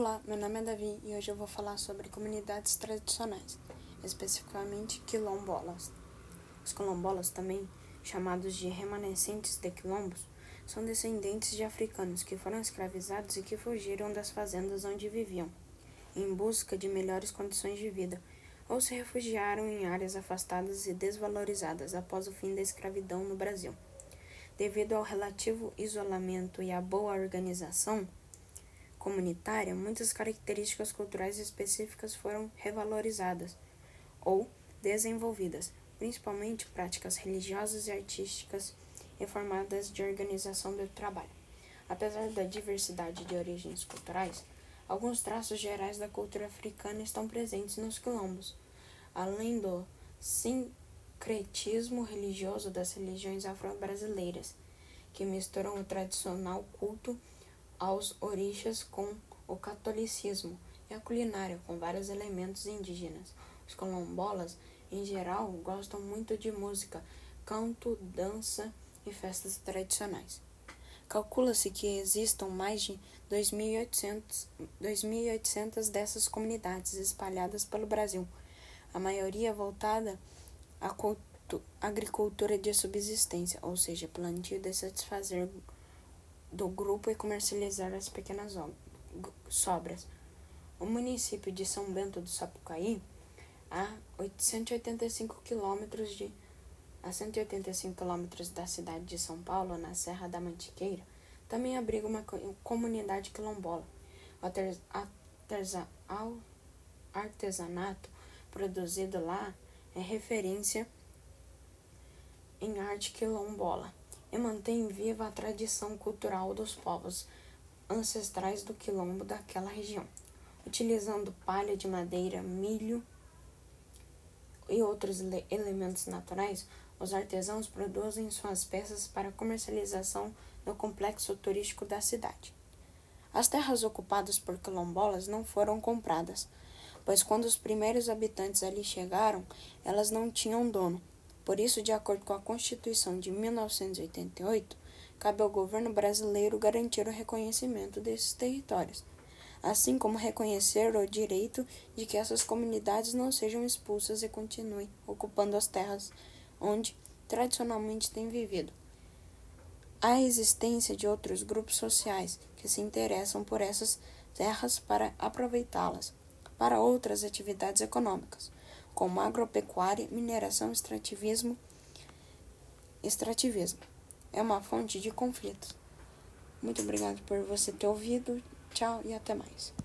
Olá, meu nome é Davi e hoje eu vou falar sobre comunidades tradicionais, especificamente quilombolas. Os quilombolas, também chamados de remanescentes de quilombos, são descendentes de africanos que foram escravizados e que fugiram das fazendas onde viviam, em busca de melhores condições de vida, ou se refugiaram em áreas afastadas e desvalorizadas após o fim da escravidão no Brasil. Devido ao relativo isolamento e à boa organização, comunitária, muitas características culturais específicas foram revalorizadas ou desenvolvidas, principalmente práticas religiosas e artísticas e formadas de organização do trabalho. Apesar da diversidade de origens culturais, alguns traços gerais da cultura africana estão presentes nos quilombos, além do sincretismo religioso das religiões afro-brasileiras, que misturam o tradicional culto aos orixás com o catolicismo e a culinária com vários elementos indígenas. Os quilombolas, em geral, gostam muito de música, canto, dança e festas tradicionais. Calcula-se que existam mais de 2.800 dessas comunidades espalhadas pelo Brasil, a maioria voltada à agricultura de subsistência, ou seja, plantio de satisfazer do grupo e comercializar as pequenas sobras. O município de São Bento do Sapucaí, a 885 quilômetros de a 185 quilômetros da cidade de São Paulo, na Serra da Mantiqueira, também abriga uma comunidade quilombola. O artesanato produzido lá é referência em arte quilombola e mantém viva a tradição cultural dos povos ancestrais do quilombo daquela região, utilizando palha de madeira, milho e outros elementos naturais. Os artesãos produzem suas peças para comercialização no complexo turístico da cidade. As terras ocupadas por quilombolas não foram compradas, pois quando os primeiros habitantes ali chegaram, elas não tinham dono por isso, de acordo com a Constituição de 1988, cabe ao governo brasileiro garantir o reconhecimento desses territórios, assim como reconhecer o direito de que essas comunidades não sejam expulsas e continuem ocupando as terras onde tradicionalmente têm vivido. Há existência de outros grupos sociais que se interessam por essas terras para aproveitá-las para outras atividades econômicas como agropecuária, mineração, extrativismo. Extrativismo é uma fonte de conflitos. Muito obrigado por você ter ouvido. Tchau e até mais.